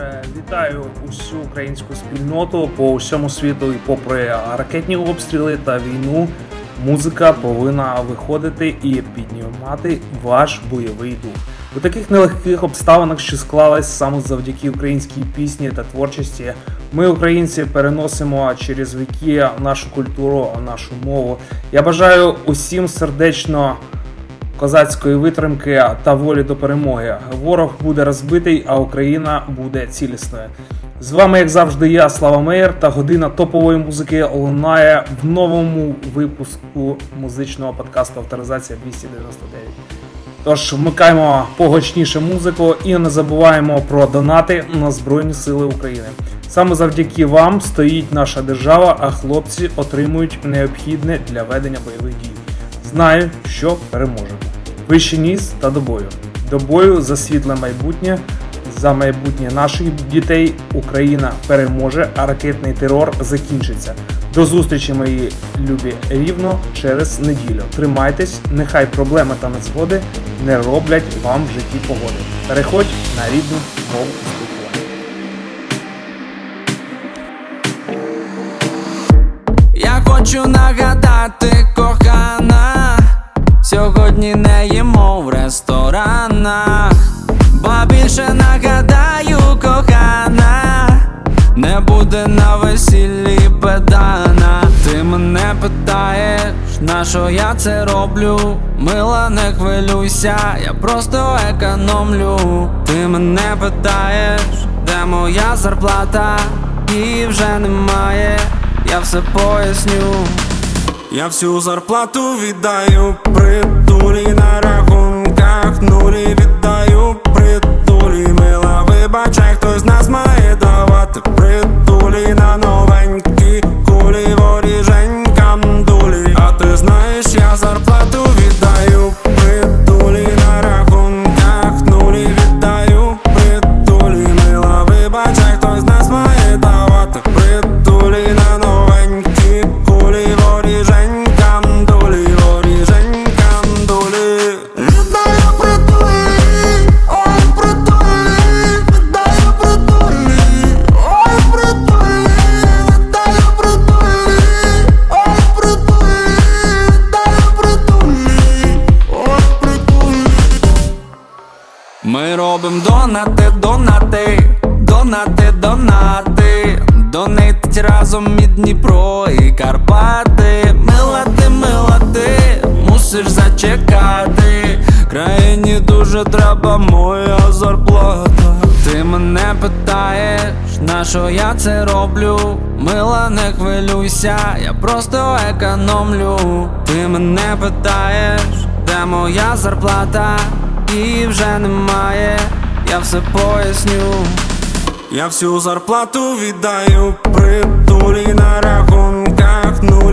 Отже, вітаю усю українську спільноту по усьому світу і попри ракетні обстріли та війну. Музика повинна виходити і піднімати ваш бойовий дух. У таких нелегких обставинах, що склались саме завдяки українській пісні та творчості, ми, українці, переносимо через віки нашу культуру, нашу мову. Я бажаю усім сердечно козацької витримки та волі до перемоги. Ворог буде розбитий, а Україна буде цілісною. З вами, як завжди, я, Слава Меєр, та година топової музики лунає в новому випуску музичного подкасту Авторизація 299. Тож вмикаємо погочніше музику і не забуваємо про донати на Збройні Сили України. Саме завдяки вам стоїть наша держава, а хлопці отримують необхідне для ведення бойових дій. Знаю, що переможемо. Вище ніс та до бою. До бою за світле майбутнє, за майбутнє наших дітей Україна переможе, а ракетний терор закінчиться. До зустрічі, мої любі рівно через неділю. Тримайтесь, нехай проблеми та незгоди не роблять вам в житті погоди. Переходь на рідну мову хочу нагадати, кохана, сьогодні не їмо в ресторанах, ба більше нагадаю, кохана, не буде на весіллі педана. Ти мене питаєш, на що я це роблю? Мила, не хвилюйся, я просто економлю. Ти мене питаєш, де моя зарплата, і вже немає, я все поясню. Я всю зарплату віддаю притулі на рахунках нулі віддаю притулі. Мила вибачай, хтось нас має давати притулі на новенькі Дніпро і Карпати. Мила ти, мила ти, мусиш зачекати. Країні дуже треба моя зарплата. Ти мене питаєш, на що я це роблю? Мила, не хвилюйся, я просто економлю. Ти мене питаєш, де моя зарплата? І вже немає, я все поясню. Я всю зарплату віддаю притулі на рахунках нулі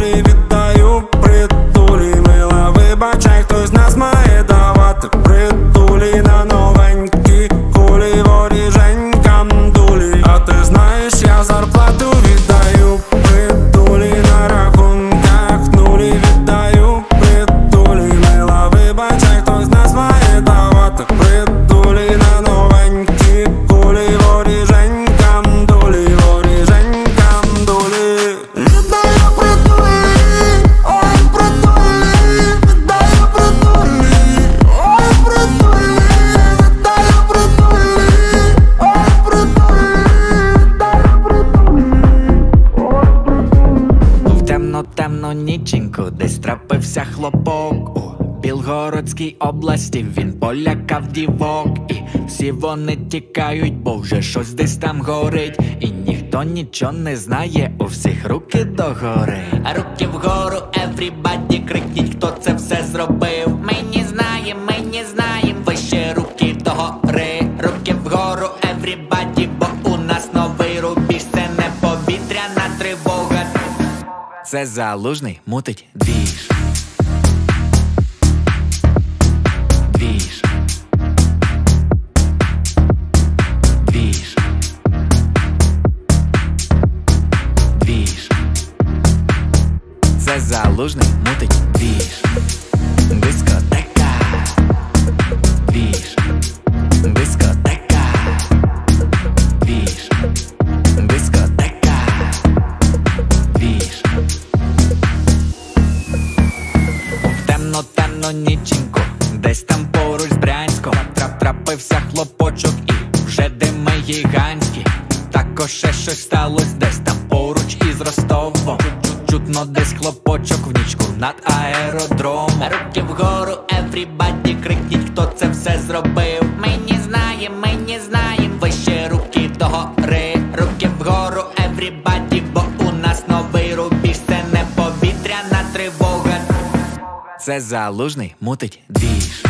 Білгородській області він полякав дівок, і всі вони тікають, бо вже щось десь там горить, і ніхто нічого не знає, у всіх руки догори. Руки вгору, everybody, крикніть, хто це все зробив. Ми не знаємо, ми не знаємо, вище руки догори, руки вгору, everybody, бо у нас новий рубіж, це не повітряна тривога. Це залужний мутить. Двіж. Залужний мутить двіж. Беззалужний мутить двіж.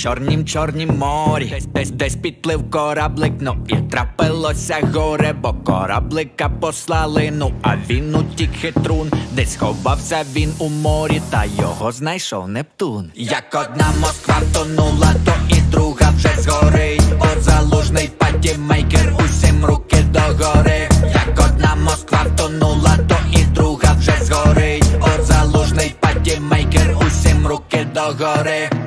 чорнім чорнім морі, десь десь десь підплив кораблик, ну і трапилося горе, бо кораблика послали, ну а він утік хитрун, десь ховався він у морі, та його знайшов Нептун. Як одна Москва тонула, то і друга вже згорить, бо залужний патімейкер усім руки догори, як одна Москва тонула, то і друга вже згорить, от залужний патімейкер усім руки догори.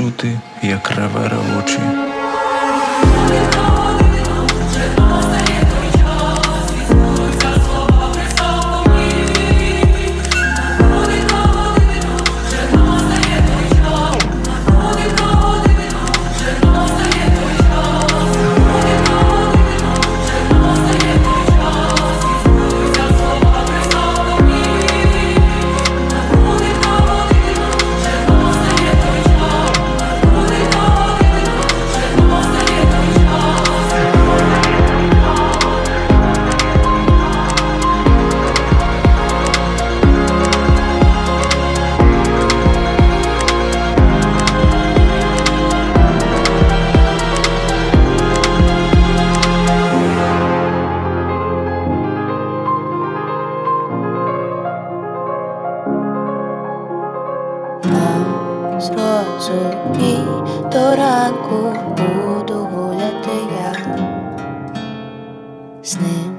Чути, до ранку буду гуляти я з ним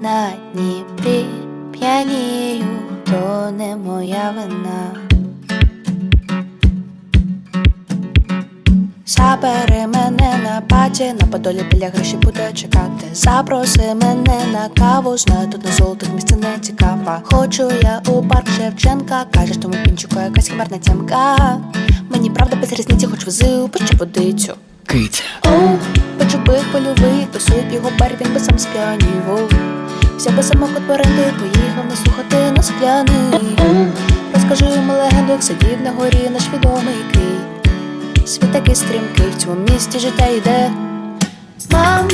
на Дніпрі п'янію, то не моя вина. Забери мене на паті, на подолі біля гроші буде чекати. Запроси мене на каву, знаю, тут на золотих місце не цікава. Хочу я у парк Шевченка, кажеш, тому пінчуку якась хмарна тямка. Мені правда без різниці, хоч вези у водицю. Киця. Оу, почубив польовий, писує його бар, він би сам сп'янів. Взяв би самокот оренди, поїхав нас слухати на скляний. Розкажи йому легенду, як сидів на горі наш відомий Кий. Світ такий стрімкий, в цьому місті життя йде. Мам,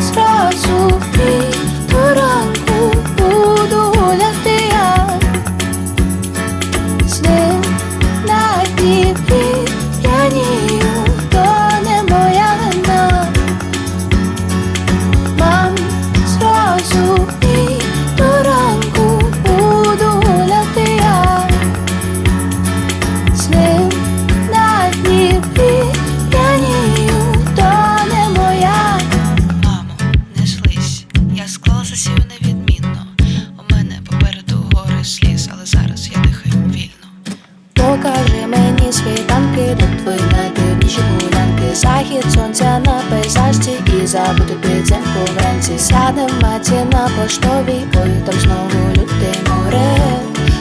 зразу ти до ранку буду до твої гулянки. Захід сонця на пейзажці і забути підземку вранці. Сядем маті на поштовій, ой, там знову лютий море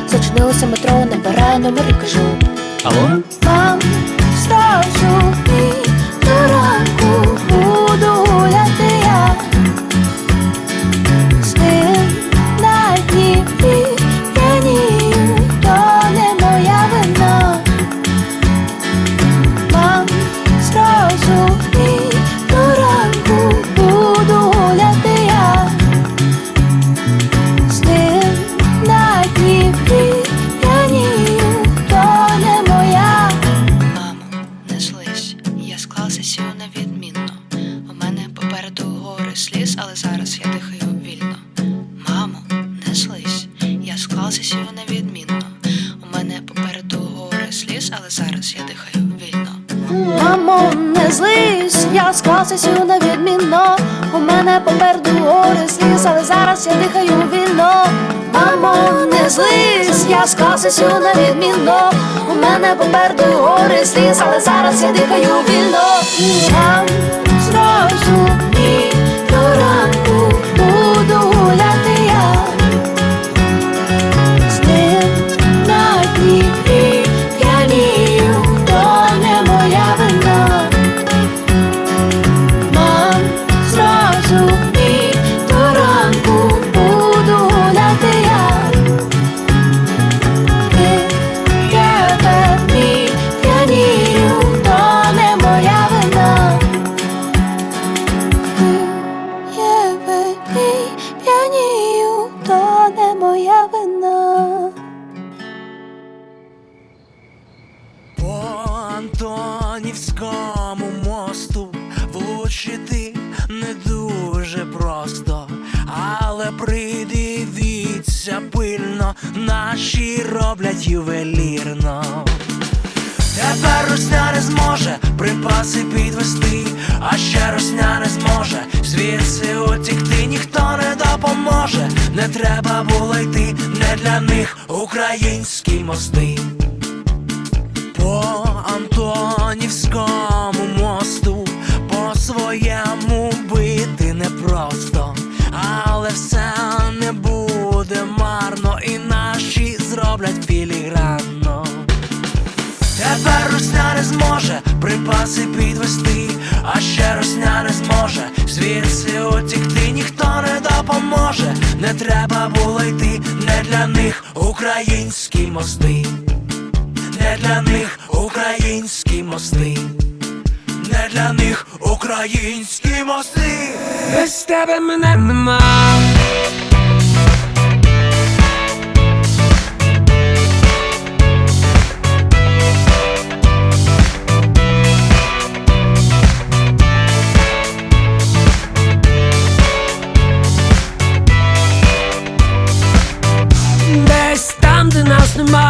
Зачинилося метро, набирай номер і кажу. Алло? Мам, зразу я склався на відмінно. У мене попереду гори сліз, але зараз я дихаю вільно. Там зразу треба було йти, не для них українські мости. По Антонівському мосту, по своєму бити непросто, але все не буде марно, і наші зроблять філігранно. Тепер русня не зможе припаси підвести, а ще русня не зможе звідси утікти ніхто не допоможе, не треба було йти, не для них українські мости, не для них українські мости, не для них українські мости, без тебе мене нема. the.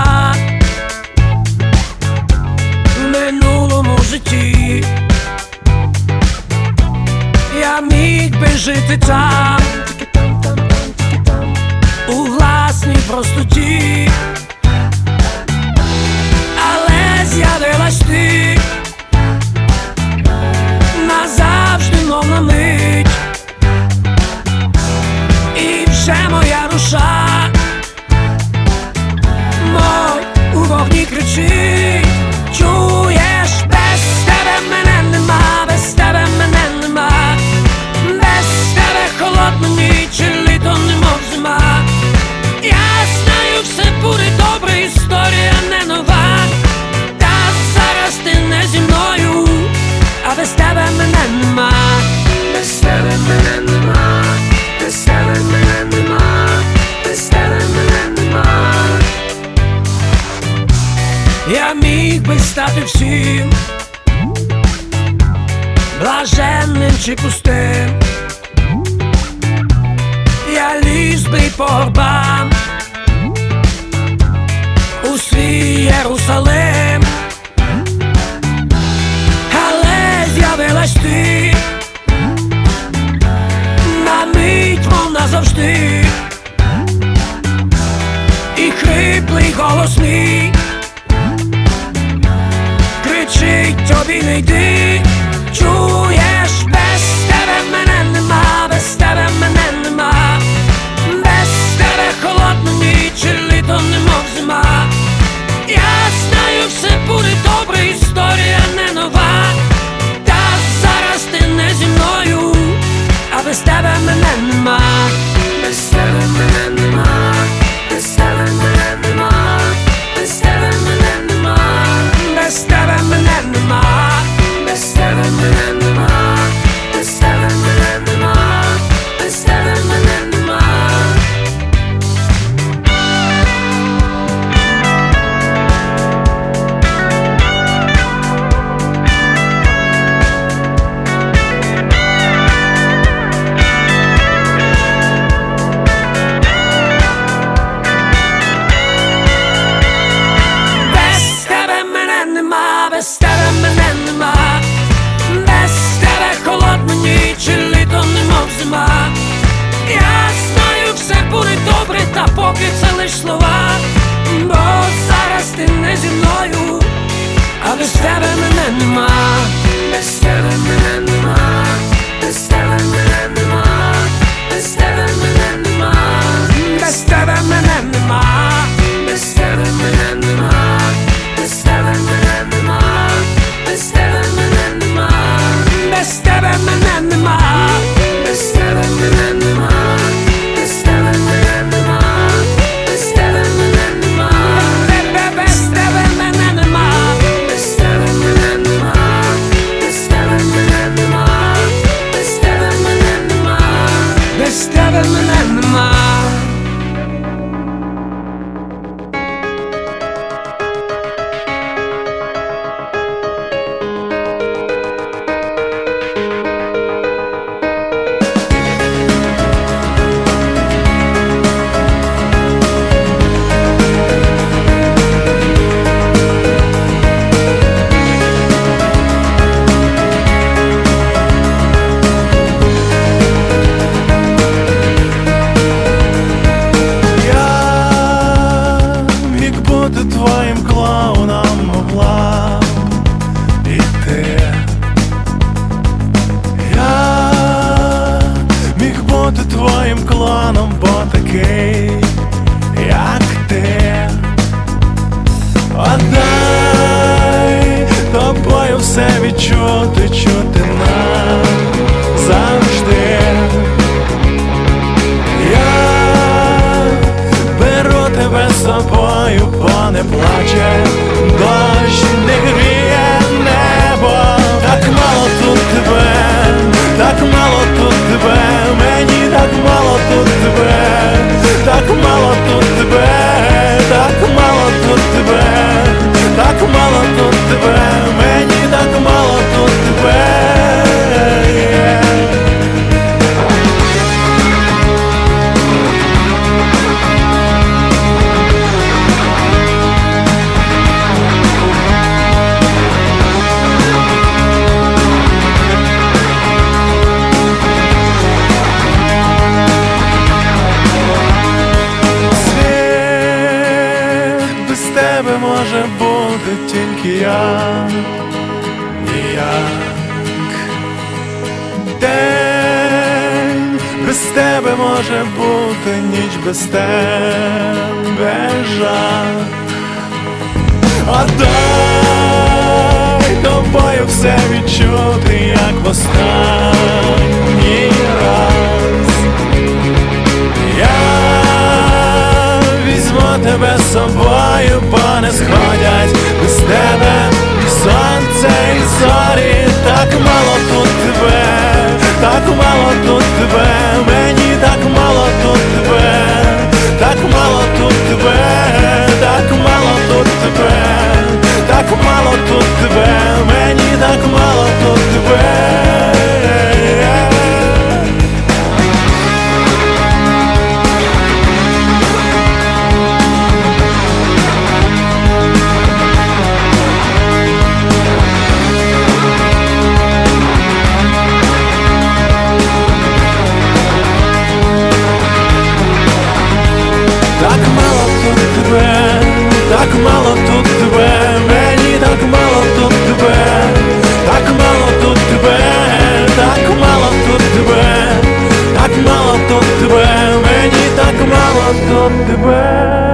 mà. до тебе.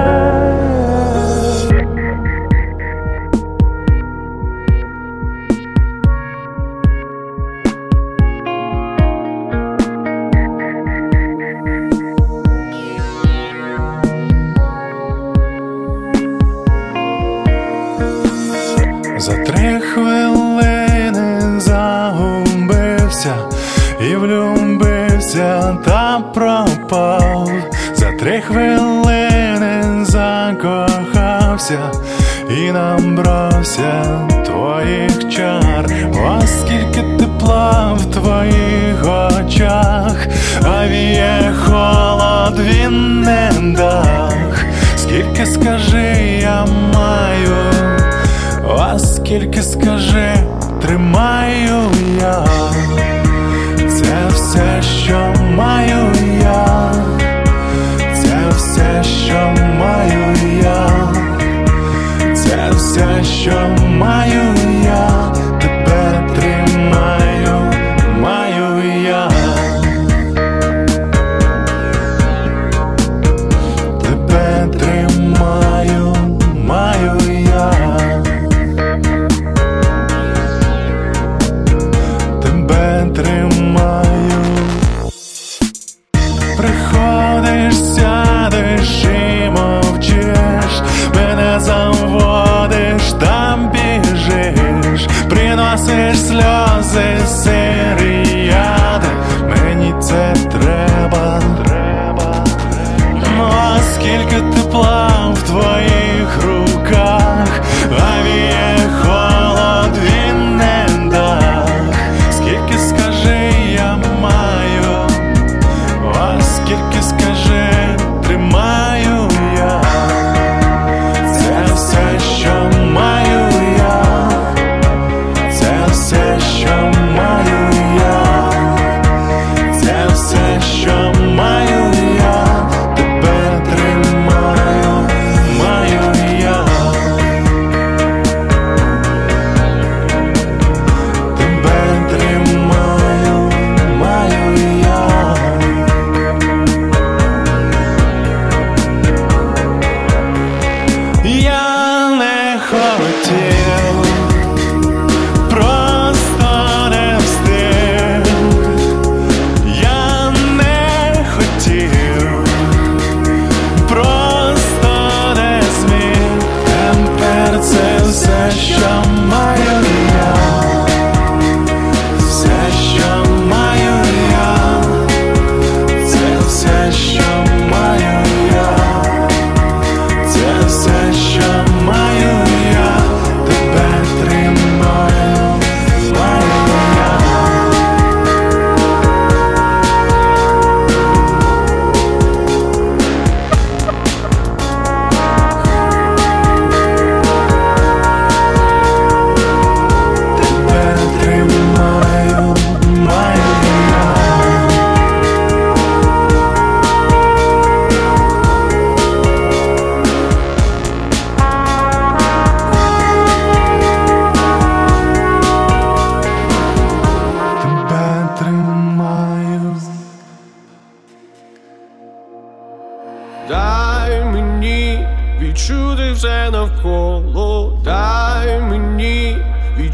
тільки скажи, тримаю я, це все, що маю я, це все, що маю я, це все, що маю.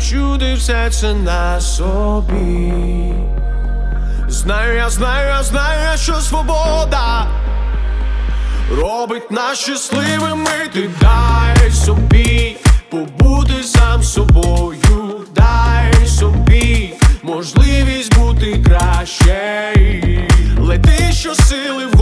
Чуди, все це на собі. Знаю, я знаю, я знаю, що свобода робить нас щасливими, ти дай собі, побути сам собою, дай собі можливість бути краще. Лети, що сили в.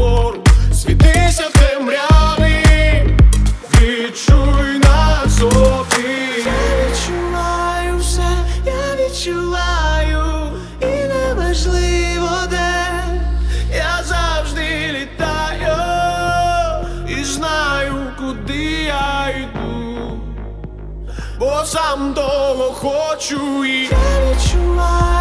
What you eating.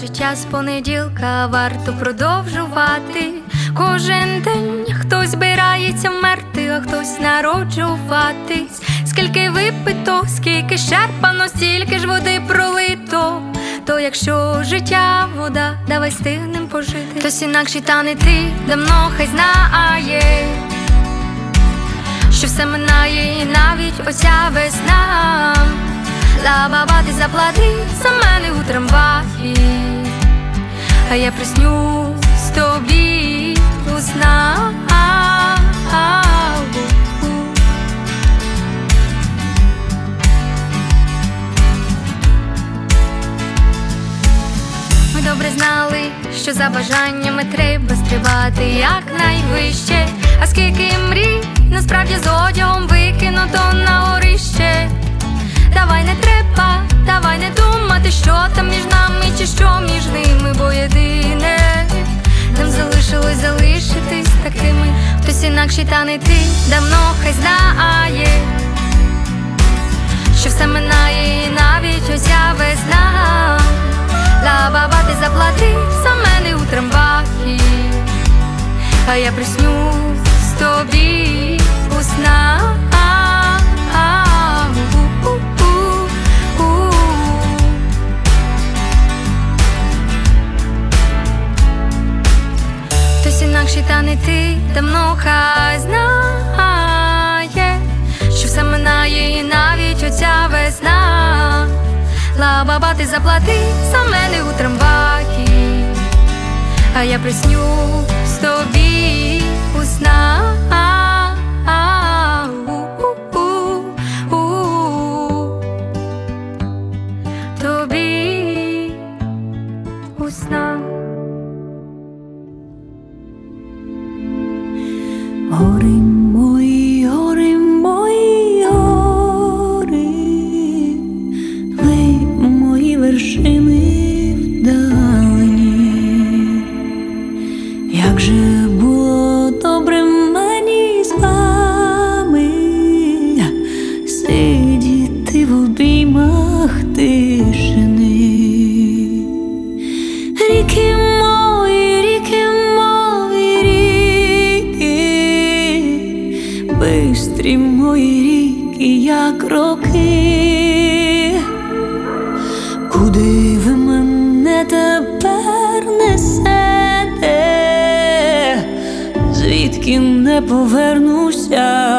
Життя з понеділка, варто продовжувати. Кожен день хтось збирається вмерти, а хтось народжуватись. Скільки випито, скільки щерпано, стільки ж води пролито. То якщо життя вода, давай стигнем пожити. Хтось інакше та не ти давно хай знає, що все минає, і навіть оця весна. Ла-ба-ба, ти заплати за мене у трамваї, а я приснюсь тобі у. Ми добре знали, що за бажаннями треба стрибати якнайвище. А скільки мрій насправді з одягом викинуто на горище. Давай не треба, давай не думати, що там між нами, чи що між ними, бо єдине нам залишилось залишитись такими. Хтось інакший, та не ти давно хай знає, що все минає, і навіть оця весна. Ла-ба-ба, ти заплати за мене у трамваї, а я приснюсь тобі у снах. Інакший, та не ти давно хай знає, що все минає, і навіть оця весна. Ла-ба-ба, ти заплати за мене у трамваї, а я присню з тобі у снах. Кроки, куди ви мене тепер несете, звідки не повернуся.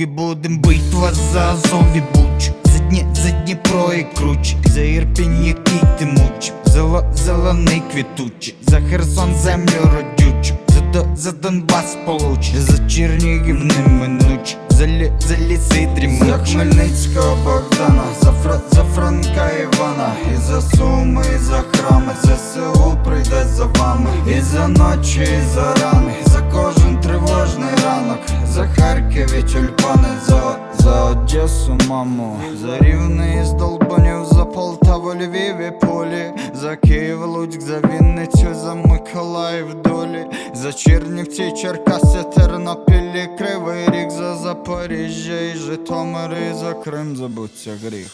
Поки будем битва за зомбі і Surgery.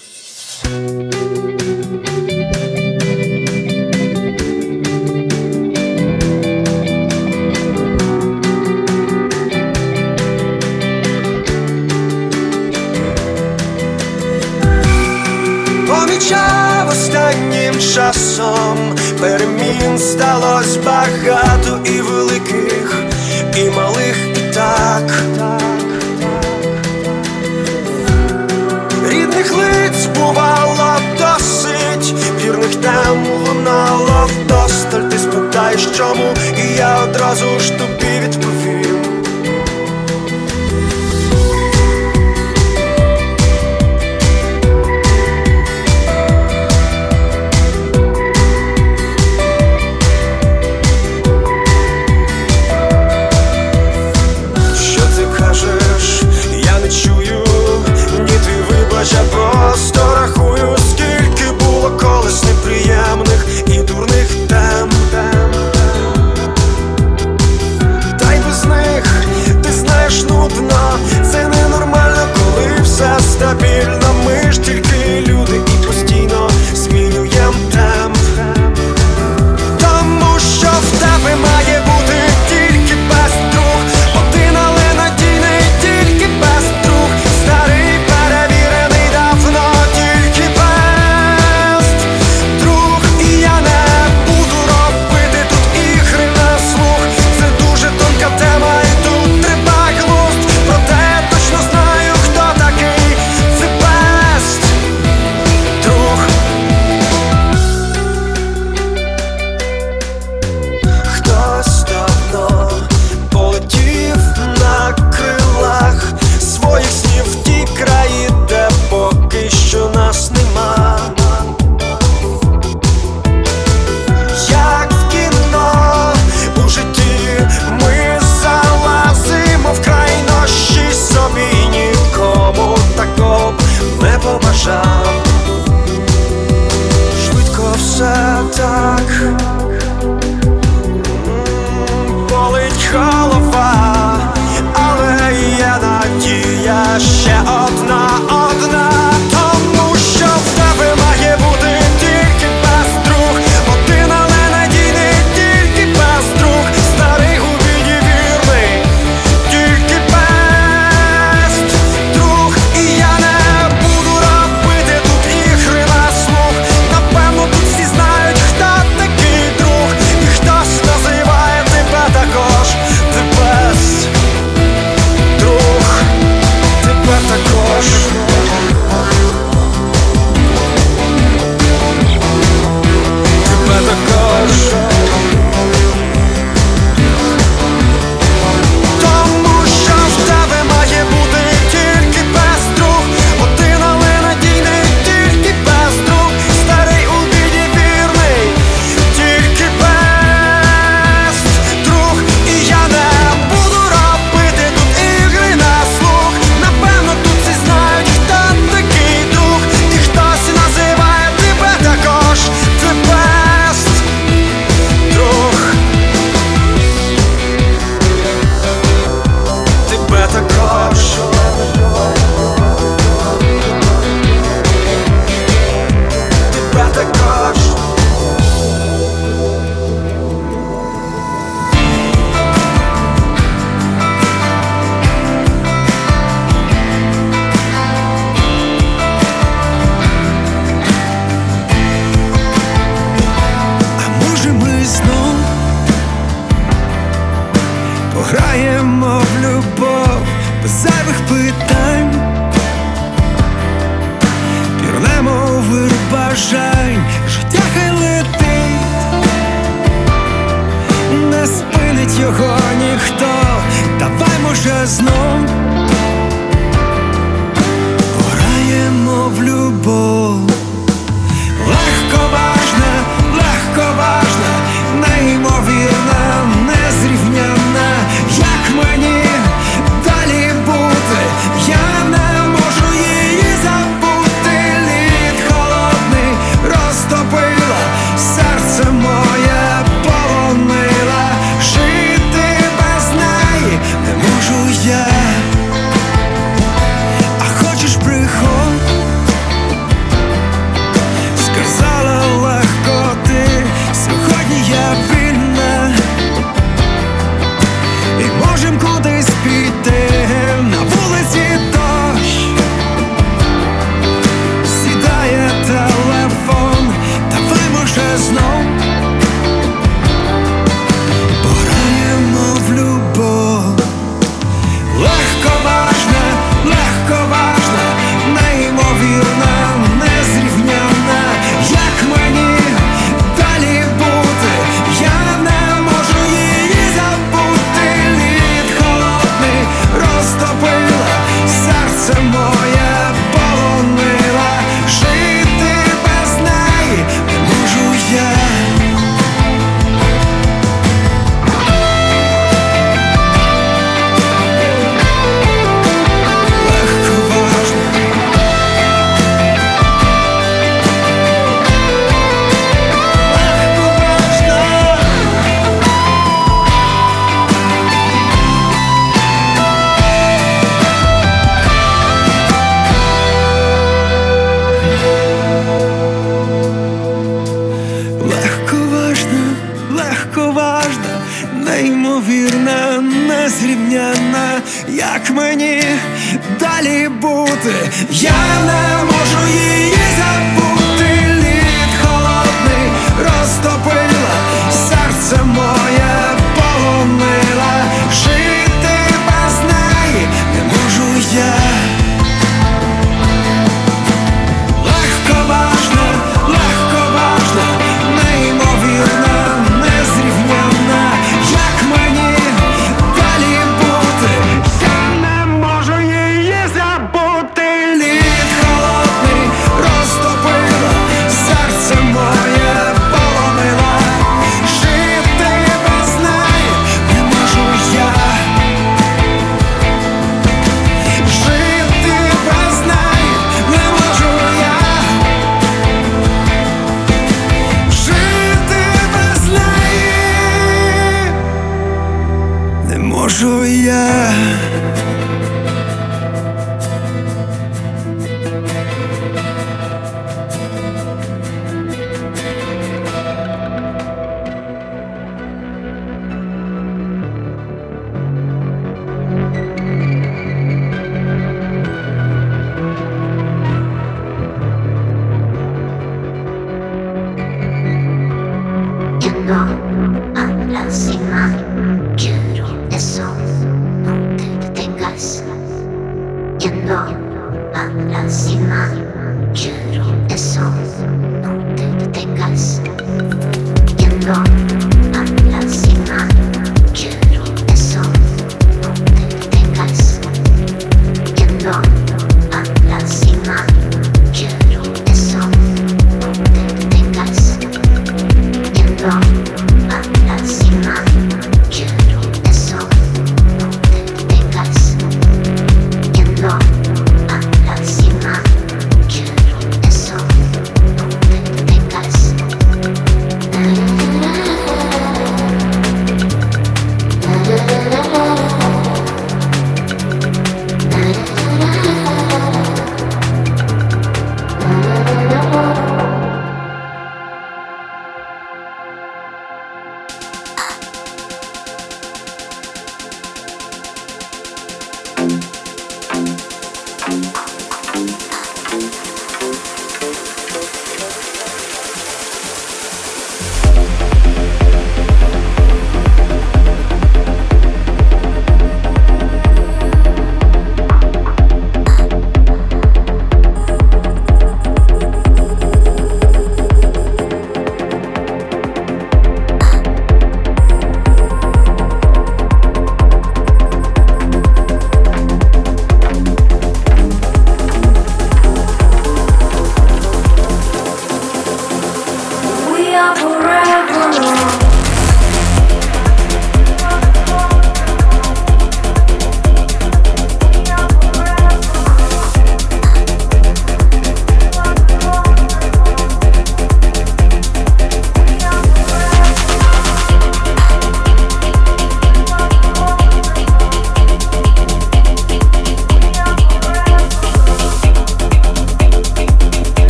forever.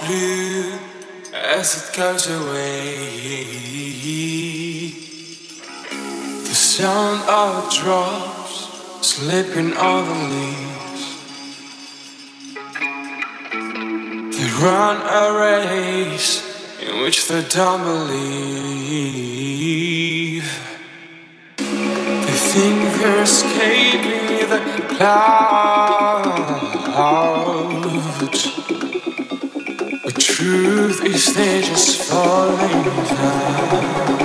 Blue as it goes away. The sound of drops slipping on the leaves. They run a race in which they don't believe. They think they're escaping the clouds. Truth is they're just falling down.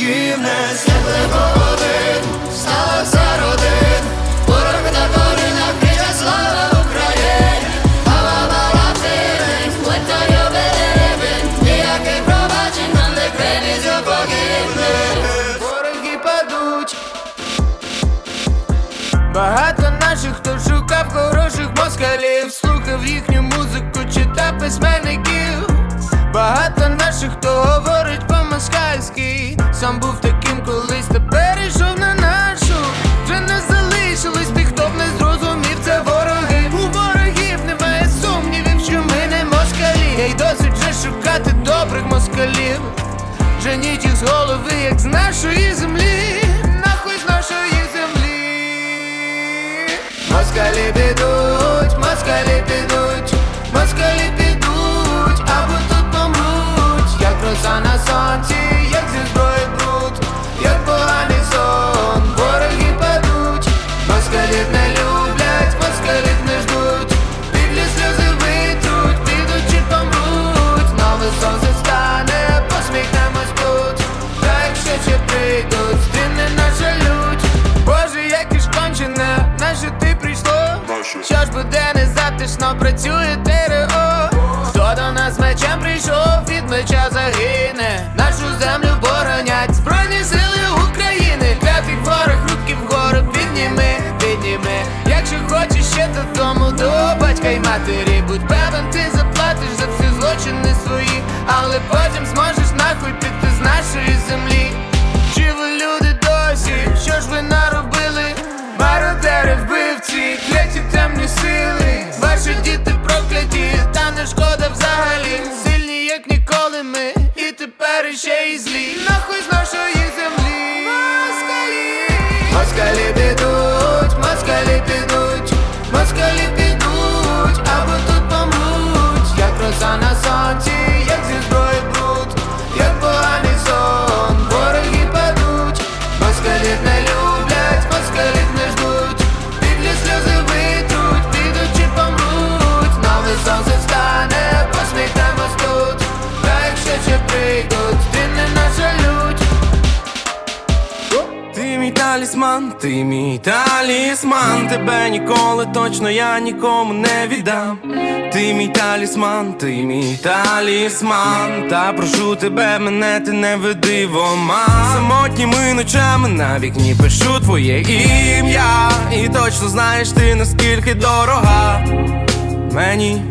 forgiveness Світле поводин, стала вся родин Ворог на корінах, крича слава Україні Хава мала втирень, лето юбилевин Ніяких пробачень нам не кривіть у погибних Вороги падуть Багато наших, хто шукав хороших москалів Слухав їхню музику, читав письменників. Багато наших, хто говорить по-москальськи сам був таким колись, тепер ішов на нашу. Вже не залишилось тих, хто б не зрозумів, це вороги. У ворогів немає сумнівів, що ми не москалі. Я й досить вже шукати добрих москалів. Женіть їх з голови, як з нашої землі, нахуй з нашої землі. Москалі підуть, москалі підуть, москалі підуть, або тут помруть, як роса на сонці. Незатишно, працює ТРО Хто до нас мечем прийшов, від меча загине. Нашу землю боронять Збройні сили України. Клятий ворог, руки вгору підніми, підніми. Якщо хочеш ще додому, до батька й матері Будь певен, ти заплатиш за всі злочини свої. Але потім зможеш нахуй піти з нашої землі ти мій талісман, тебе ніколи точно я нікому не віддам. Ти мій талісман, ти мій талісман, та прошу тебе, мене ти не веди в оман Самотніми ночами на вікні пишу твоє ім'я, і точно знаєш ти наскільки дорога мені,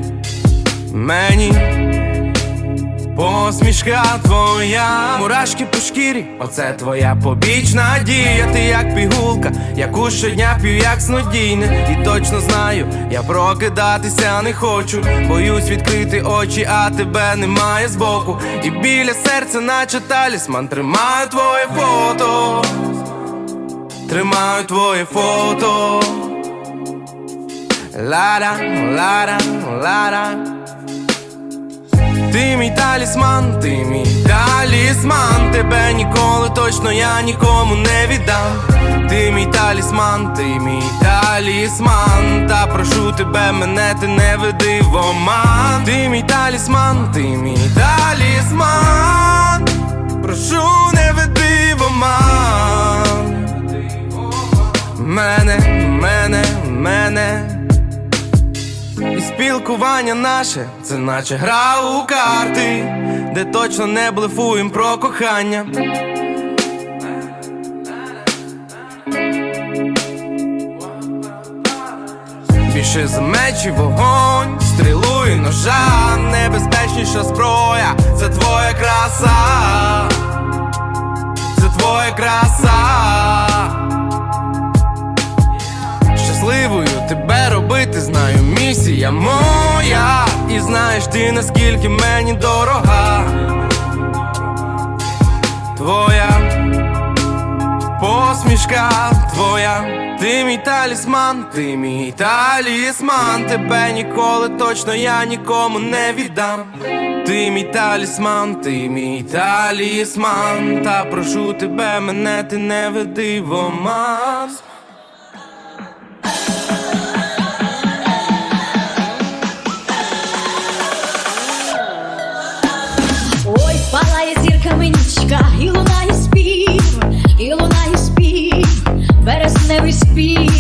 мені. Посмішка твоя, мурашки по шкірі, оце твоя побічна дія. Ти як пігулка, яку щодня п'ю, як снодійне. І точно знаю, я прокидатися не хочу. Боюсь відкрити очі, а тебе немає збоку. І біля серця, наче талісман, тримаю твоє фото. Тримаю твоє фото. Лара, лара, лара. Ти мій талісман, ти мій талісман, тебе ніколи точно я нікому не віддам. Ти мій талісман, ти мій талісман, та прошу тебе, мене ти не веди в оман. Ти мій талісман, ти мій талісман, прошу не веди в оман. Мене, мене, мене. Спілкування наше, це наче гра у карти, де точно не блефуєм про кохання. Більше за меч і вогонь, стрілу і ножа, небезпечніша зброя, це твоя краса, це твоя краса. Щасливою тебе робити, знаю, місія моя. І знаєш ти, наскільки мені дорога. Твоя посмішка твоя, ти мій талісман, ти мій талісман, тебе ніколи точно я нікому не віддам. Ти мій талісман, ти мій талісман, та прошу тебе, мене ти не веди в оман. І лунає спів, і лунає спів, бересневий спів,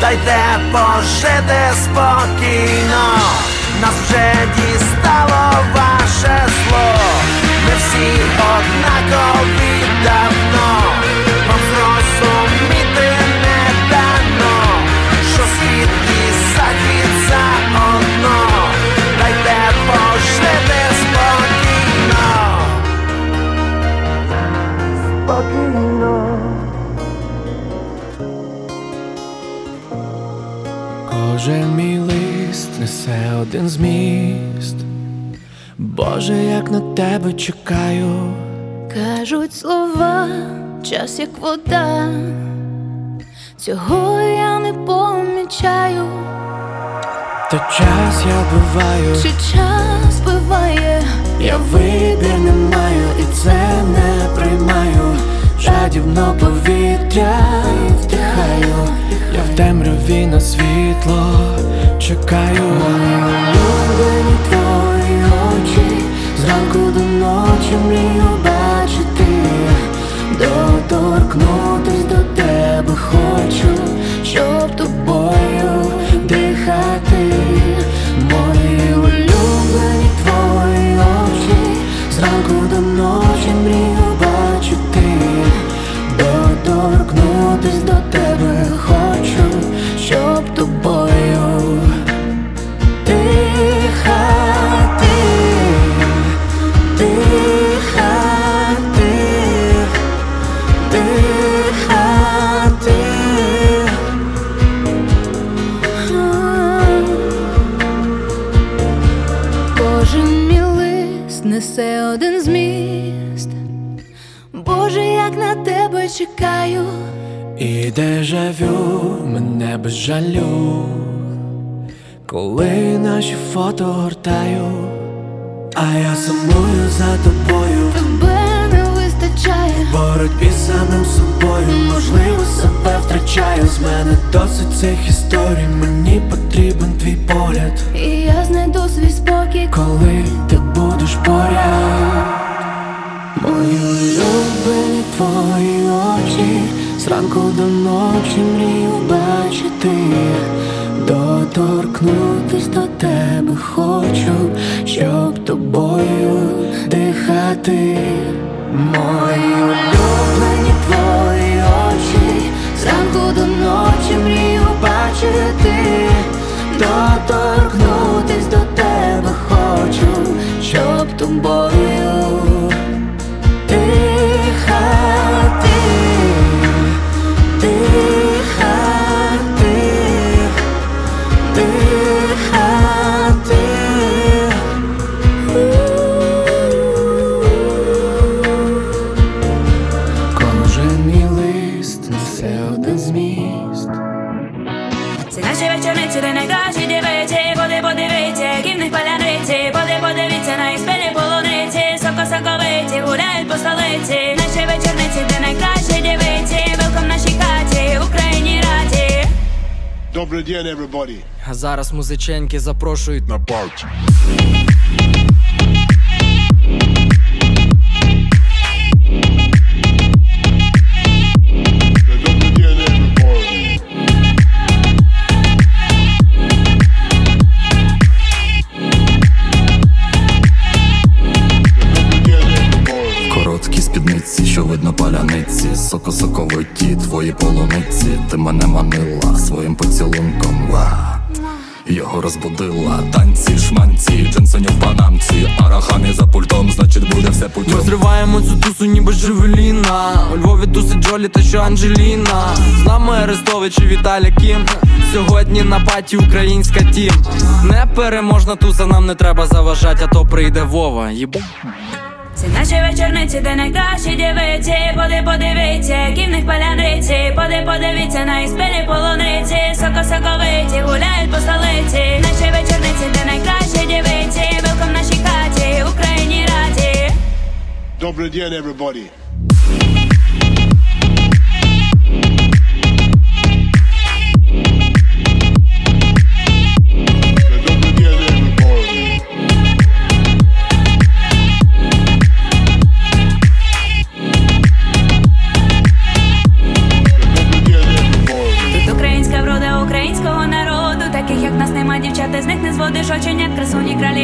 дайте пожити спокійно, нас вже дістало ваше зло, ми всі однакові давно, вам зрозуміти не дано, що світ і захід заодно, дайте пожити спокійно, спокійно. Боже, мій лист несе один зміст, Боже, як на тебе чекаю, кажуть слова, час як вода, цього я не помічаю, та час я буваю, чи час буває, я вибір не маю і це не приймаю, жадібно повітря вдихаю. Я в темряві на світло чекаю. Улюблені твої очі, зранку до ночі мрію бачити, доторкнутись до тебе хочу, щоб тобою дихати, мої улюблені твої очі, зранку до ночі мрію дежавю мене без жалю, коли наші фото гортаю, а я сумую за тобою. Тебе не вистачає. В боротьбі самим собою, можливо, себе втрачаю. З мене досить цих історій, мені потрібен твій погляд. І я знайду свій спокій, коли ти будеш поряд. Мої улюблені твої очі, зранку до ночі мрію бачити, доторкнутись до тебе хочу, щоб тобою дихати. Мої улюблені твої очі, зранку до ночі мрію бачити, доторкнутись до тебе хочу, щоб тобою Добрий день, everybody. А зараз музиченьки запрошують на парті. Паляниці, соко-соковиті твої полуниці, ти мене манила своїм поцілунком. Його розбудила танці, шманці, джинсоні в панамці, арахамі за пультом, значить буде все путем. Ми зриваємо цю тусу, ніби Джевеліна У Львові тусить Джолі та що Анджеліна З нами Арестович і Віталя Кім Сьогодні на паті українська тім Непереможна туса, нам не треба заважати, а то прийде Вова. Єбу. Це наші вечорниці, де найкращі дівиці. Поди подивіться, які в них паляниці. Поди подивіться на іспелі полуниці. Соко-соковиті гуляють по столиці. Наші вечорниці, де найкращі дівиці. Велком нашій хаті, Україні раді. Добрий день, everybody.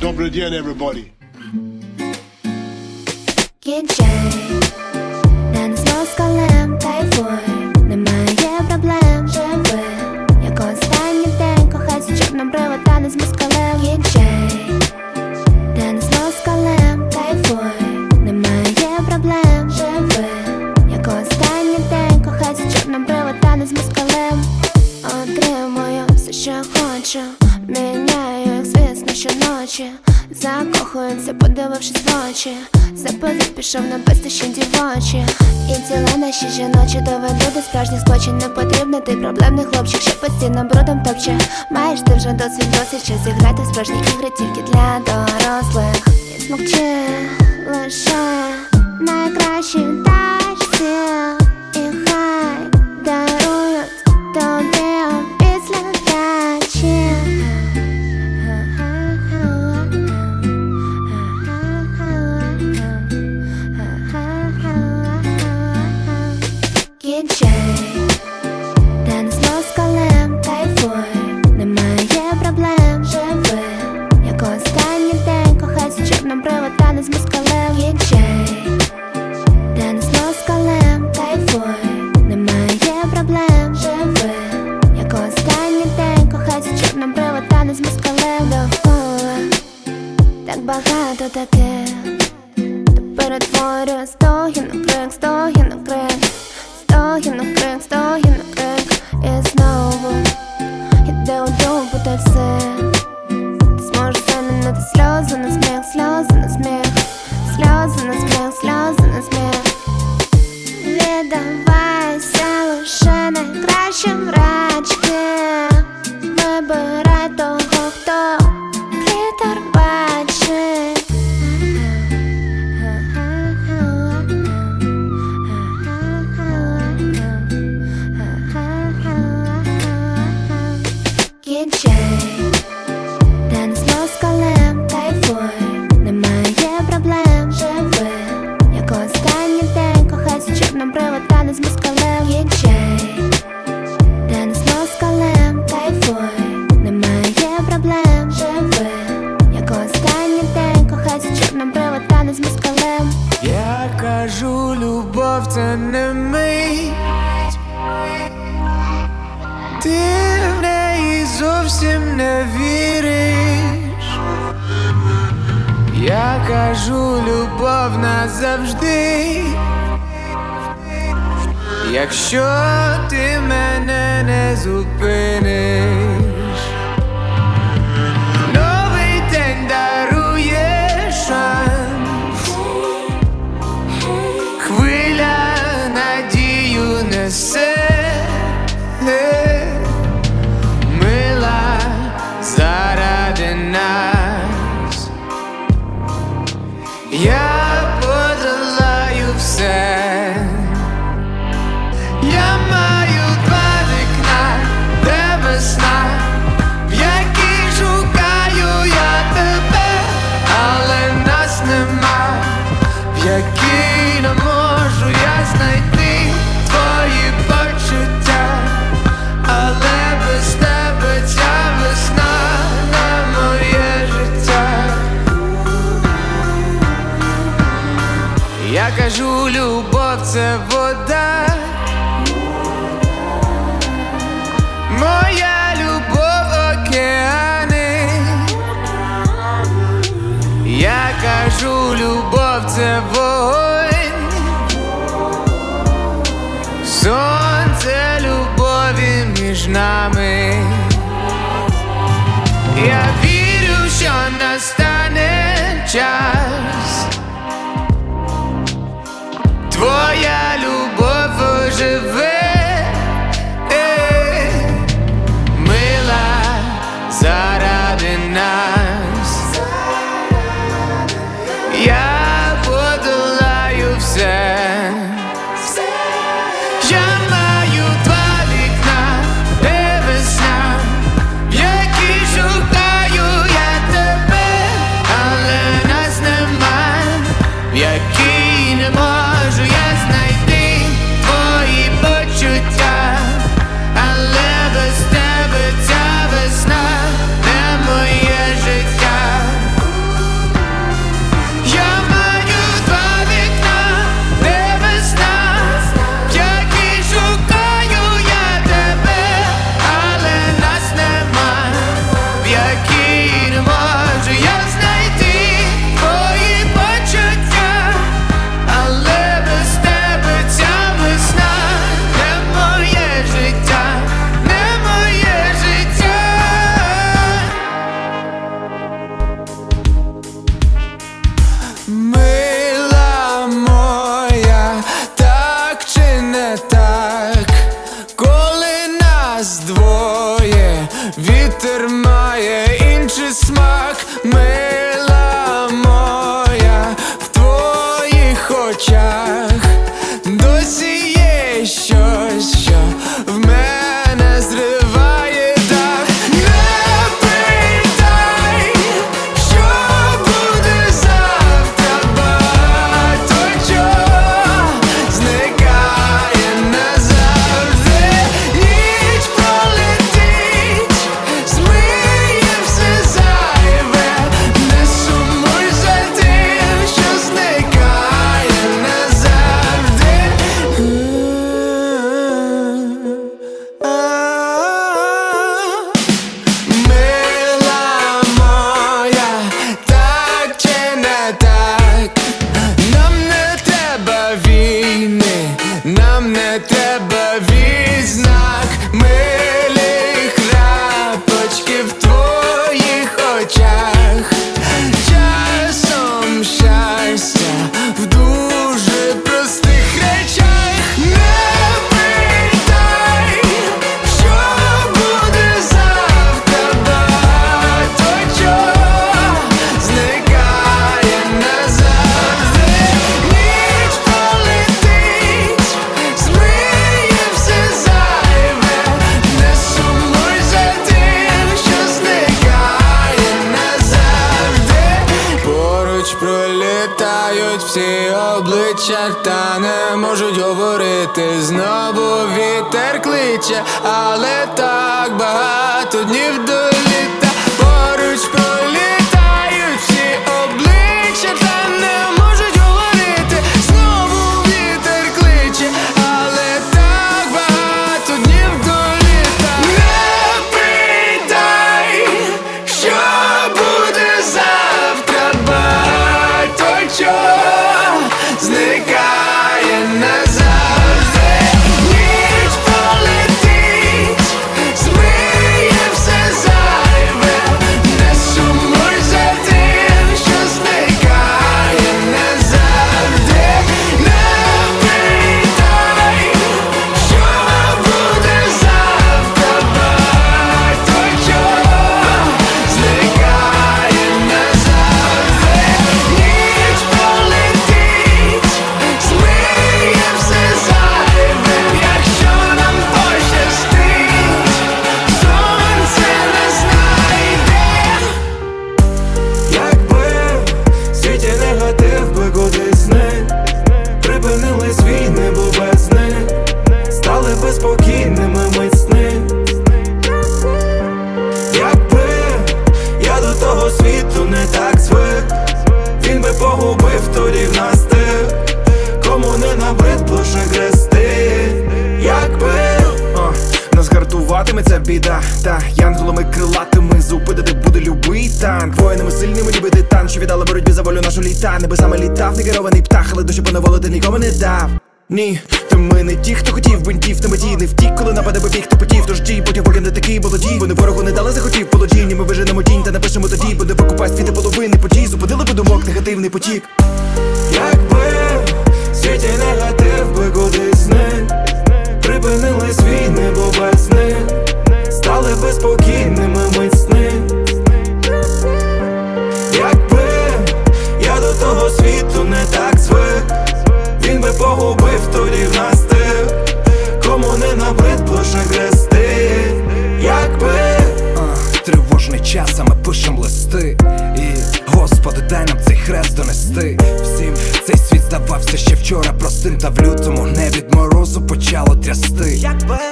Добрый день, everybody. Немає проблем, живи, як останній день, кохай з та не з москалем. Кінчай, на нас москалем, тайфуй, немає проблем, живи, як останній день, кохай з чорним брила, та не з москалем. Отримую все, що хочу, мене щоночі Закохується, подивившись в очі. Запалив пішов на безтощі дівочі. І тіла наші жіночі доведу до справжніх злочин Не потрібно ти проблемний хлопчик, що постійно брудом топче. Маєш ти вже досвід досить, час зіграти в справжні ігри тільки для дорослих. І змовчи лише найкращі тачці очей, Танесло з колем, кайфуй, немає проблем, живи, як останній день кохай з чорним привод, танець москалем ячей, Танесло з колем, кайфуй, немає проблем, живи, як останній день кохай з чорним привод, танець москалем довкола, так багато таких, то перетворює стогін, проєкт стогін найкращим рачки Вибирай того,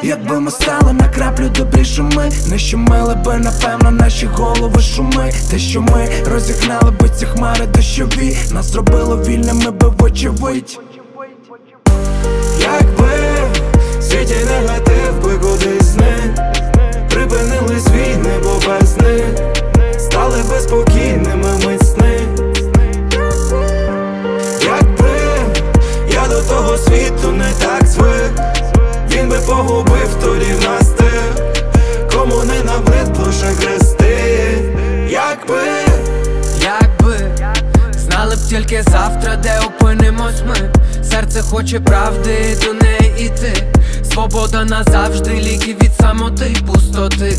Якби ми стали на краплю добрішими Не щомили би, напевно, наші голови шуми. Те, що ми розігнали би ці хмари дощові. Нас зробило вільними би вочевидь. Якби світі негатив би кудись зник Припинились війни, бо без них. Стали би спокійними тільки завтра, де опинимось ми. Серце хоче правди, до неї іти Свобода назавжди, ліки від самоти пустоти.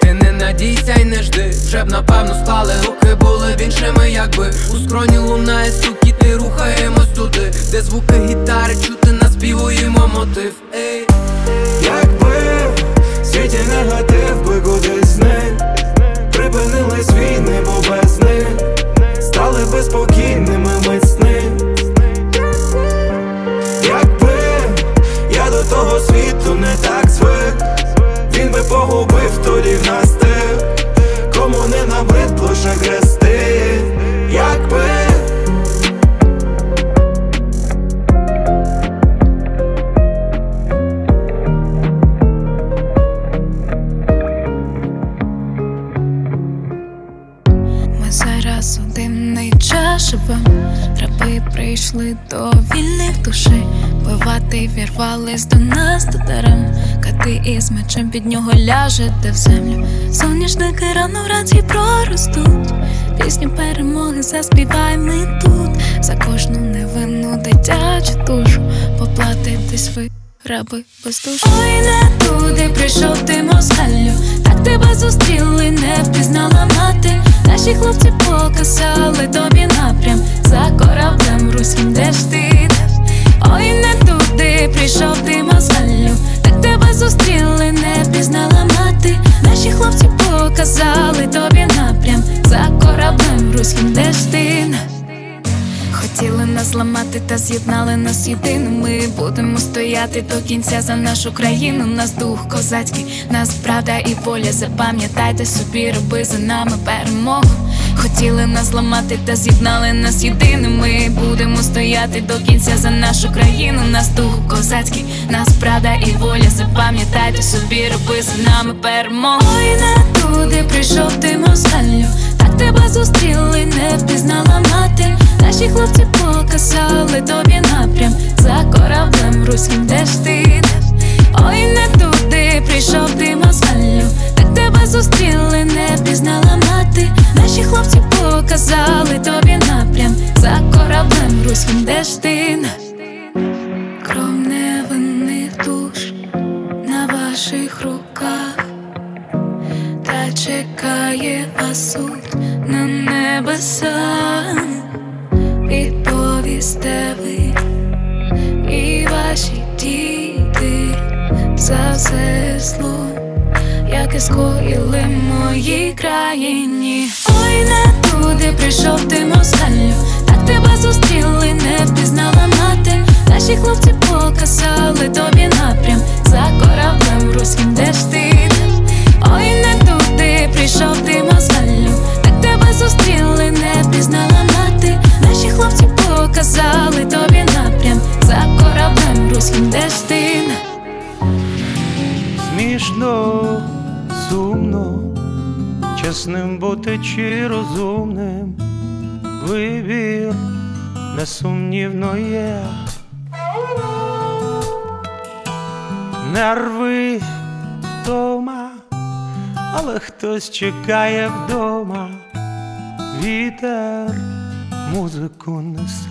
Ти не надійся й не жди, вже б напевно склали руки були б іншими, якби. У скроні лунає стукіт, і рухаємось туди, де звуки гітари чути, наспівуємо мотив. Ей. Якби світі негатив би кудись зник. Припинились війни, бо без них Стали би спокійними мить сни Якби я до того світу не так звик Він би погубив тоді в нас тих Кому не набридло ще грести. Якби прийшли до вільних душей Бивати вірвались до нас до Кати із мечем під нього ляжете в землю. Соняшники рано вранці проростуть. Пісню перемоги заспіваємо ми тут. За кожну невинну дитячу душу Поплатитесь ви, раби без душу Ой, не туди прийшов ти москалю. Так тебе зустріли, не впізнала мати Наші хлопці показали тобі напрям За кораблем руським, де ж ти? Ой, не туди прийшов ти мозгалю Так тебе зустріли, не пізнала мати Наші хлопці показали тобі напрям За кораблем руським, де ж ти? Хотіли нас зламати та з'єднали нас єдиним Ми будемо стояти до кінця за нашу країну. Нас дух козацький, нас правда і воля. Запам'ятайте собі, роби за нами перемогу. Хотіли нас зламати та з'єднали нас єдиним Ми будемо стояти до кінця за нашу країну. Нас дух козацький, нас правда і воля. Запам'ятайте собі, роби за нами перемогу. Ой, не туди прийшов ти москалю Так тебе зустріли, не впізнала мати. Наші хлопці показали тобі напрям. За кораблем руським, де ж ти Ой, не туди прийшов ти москалю. Так тебе зустріли, не впізнала мати. Наші хлопці показали тобі напрям. За кораблем руським, де ж ти Кров невинних душ на ваших руках, чекає вас суд на небесах, відповісте ви і ваші діти. За все зло, яке скоїли моїй країні. Ой, не туди прийшов ти москалю, так тебе зустріли, не впізнала мати. Наші хлопці показали тобі напрям. За кораблем руським, де ж ти Ой, не туди прийшов ти москалю, тебе зустріли, не впізнала мати. Наші хлопці показали тобі напрям за кораблем руським, де Смішно, сумно, чесним бути чи розумним, вибір несумнівно є. Нерви вдома, але хтось чекає вдома, вітер музику несе.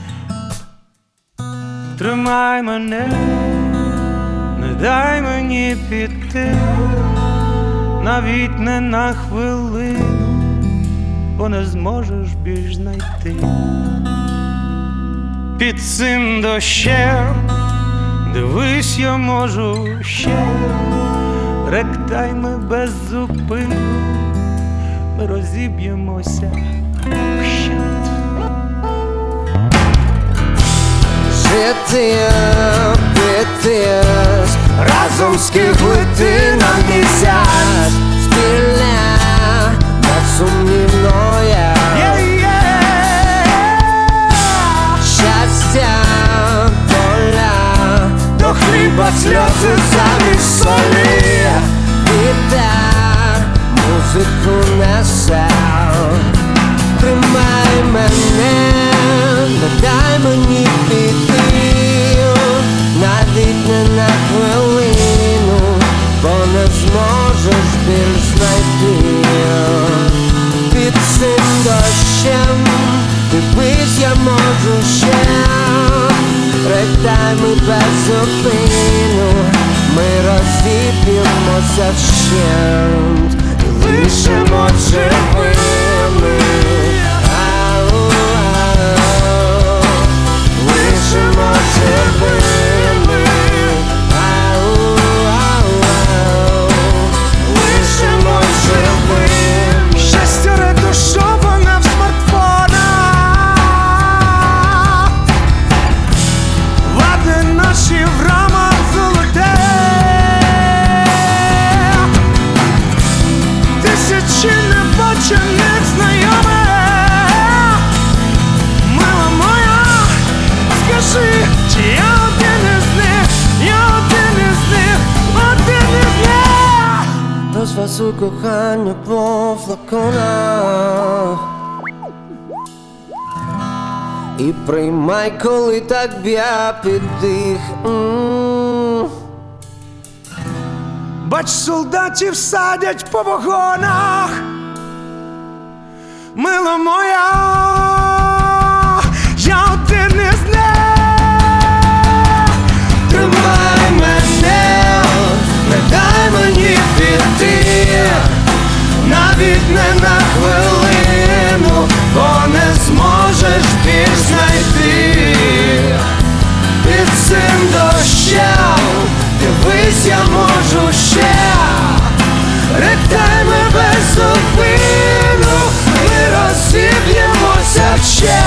Тримай мене, не дай мені піти, навіть не на хвилину, бо не зможеш більш знайти. Під цим дощем дивись, я можу ще ректай ми без зупину, ми розіб'ємося вщент. Жити, піти, разом скиглити нам місяць Спільне, безсумнівно є Щастя, поля, до хліба сльози замість солі Вітер, музику несе Тримай мене, не дай мені піти, навіть не на хвилину, бо не зможеш більш знайти. Під цим дощем, дивись, я можу ще, Придай ми без зупину, ми розіб'ємося вщент, і лишимо живими. Лишимо живими, них кохання по флаконах І приймай, коли так б'я піддих М. Бач, солдатів садять по вагонах, мила моя. Тримай мене, не дай мені піти, навіть не на хвилину, бо не зможеш більш знайти під цим дощем, дивись, я можу ще, ректай без зупину, ми розіб'ємося ще,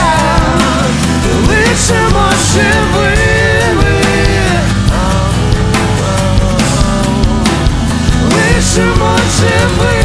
лишимо живим. Simply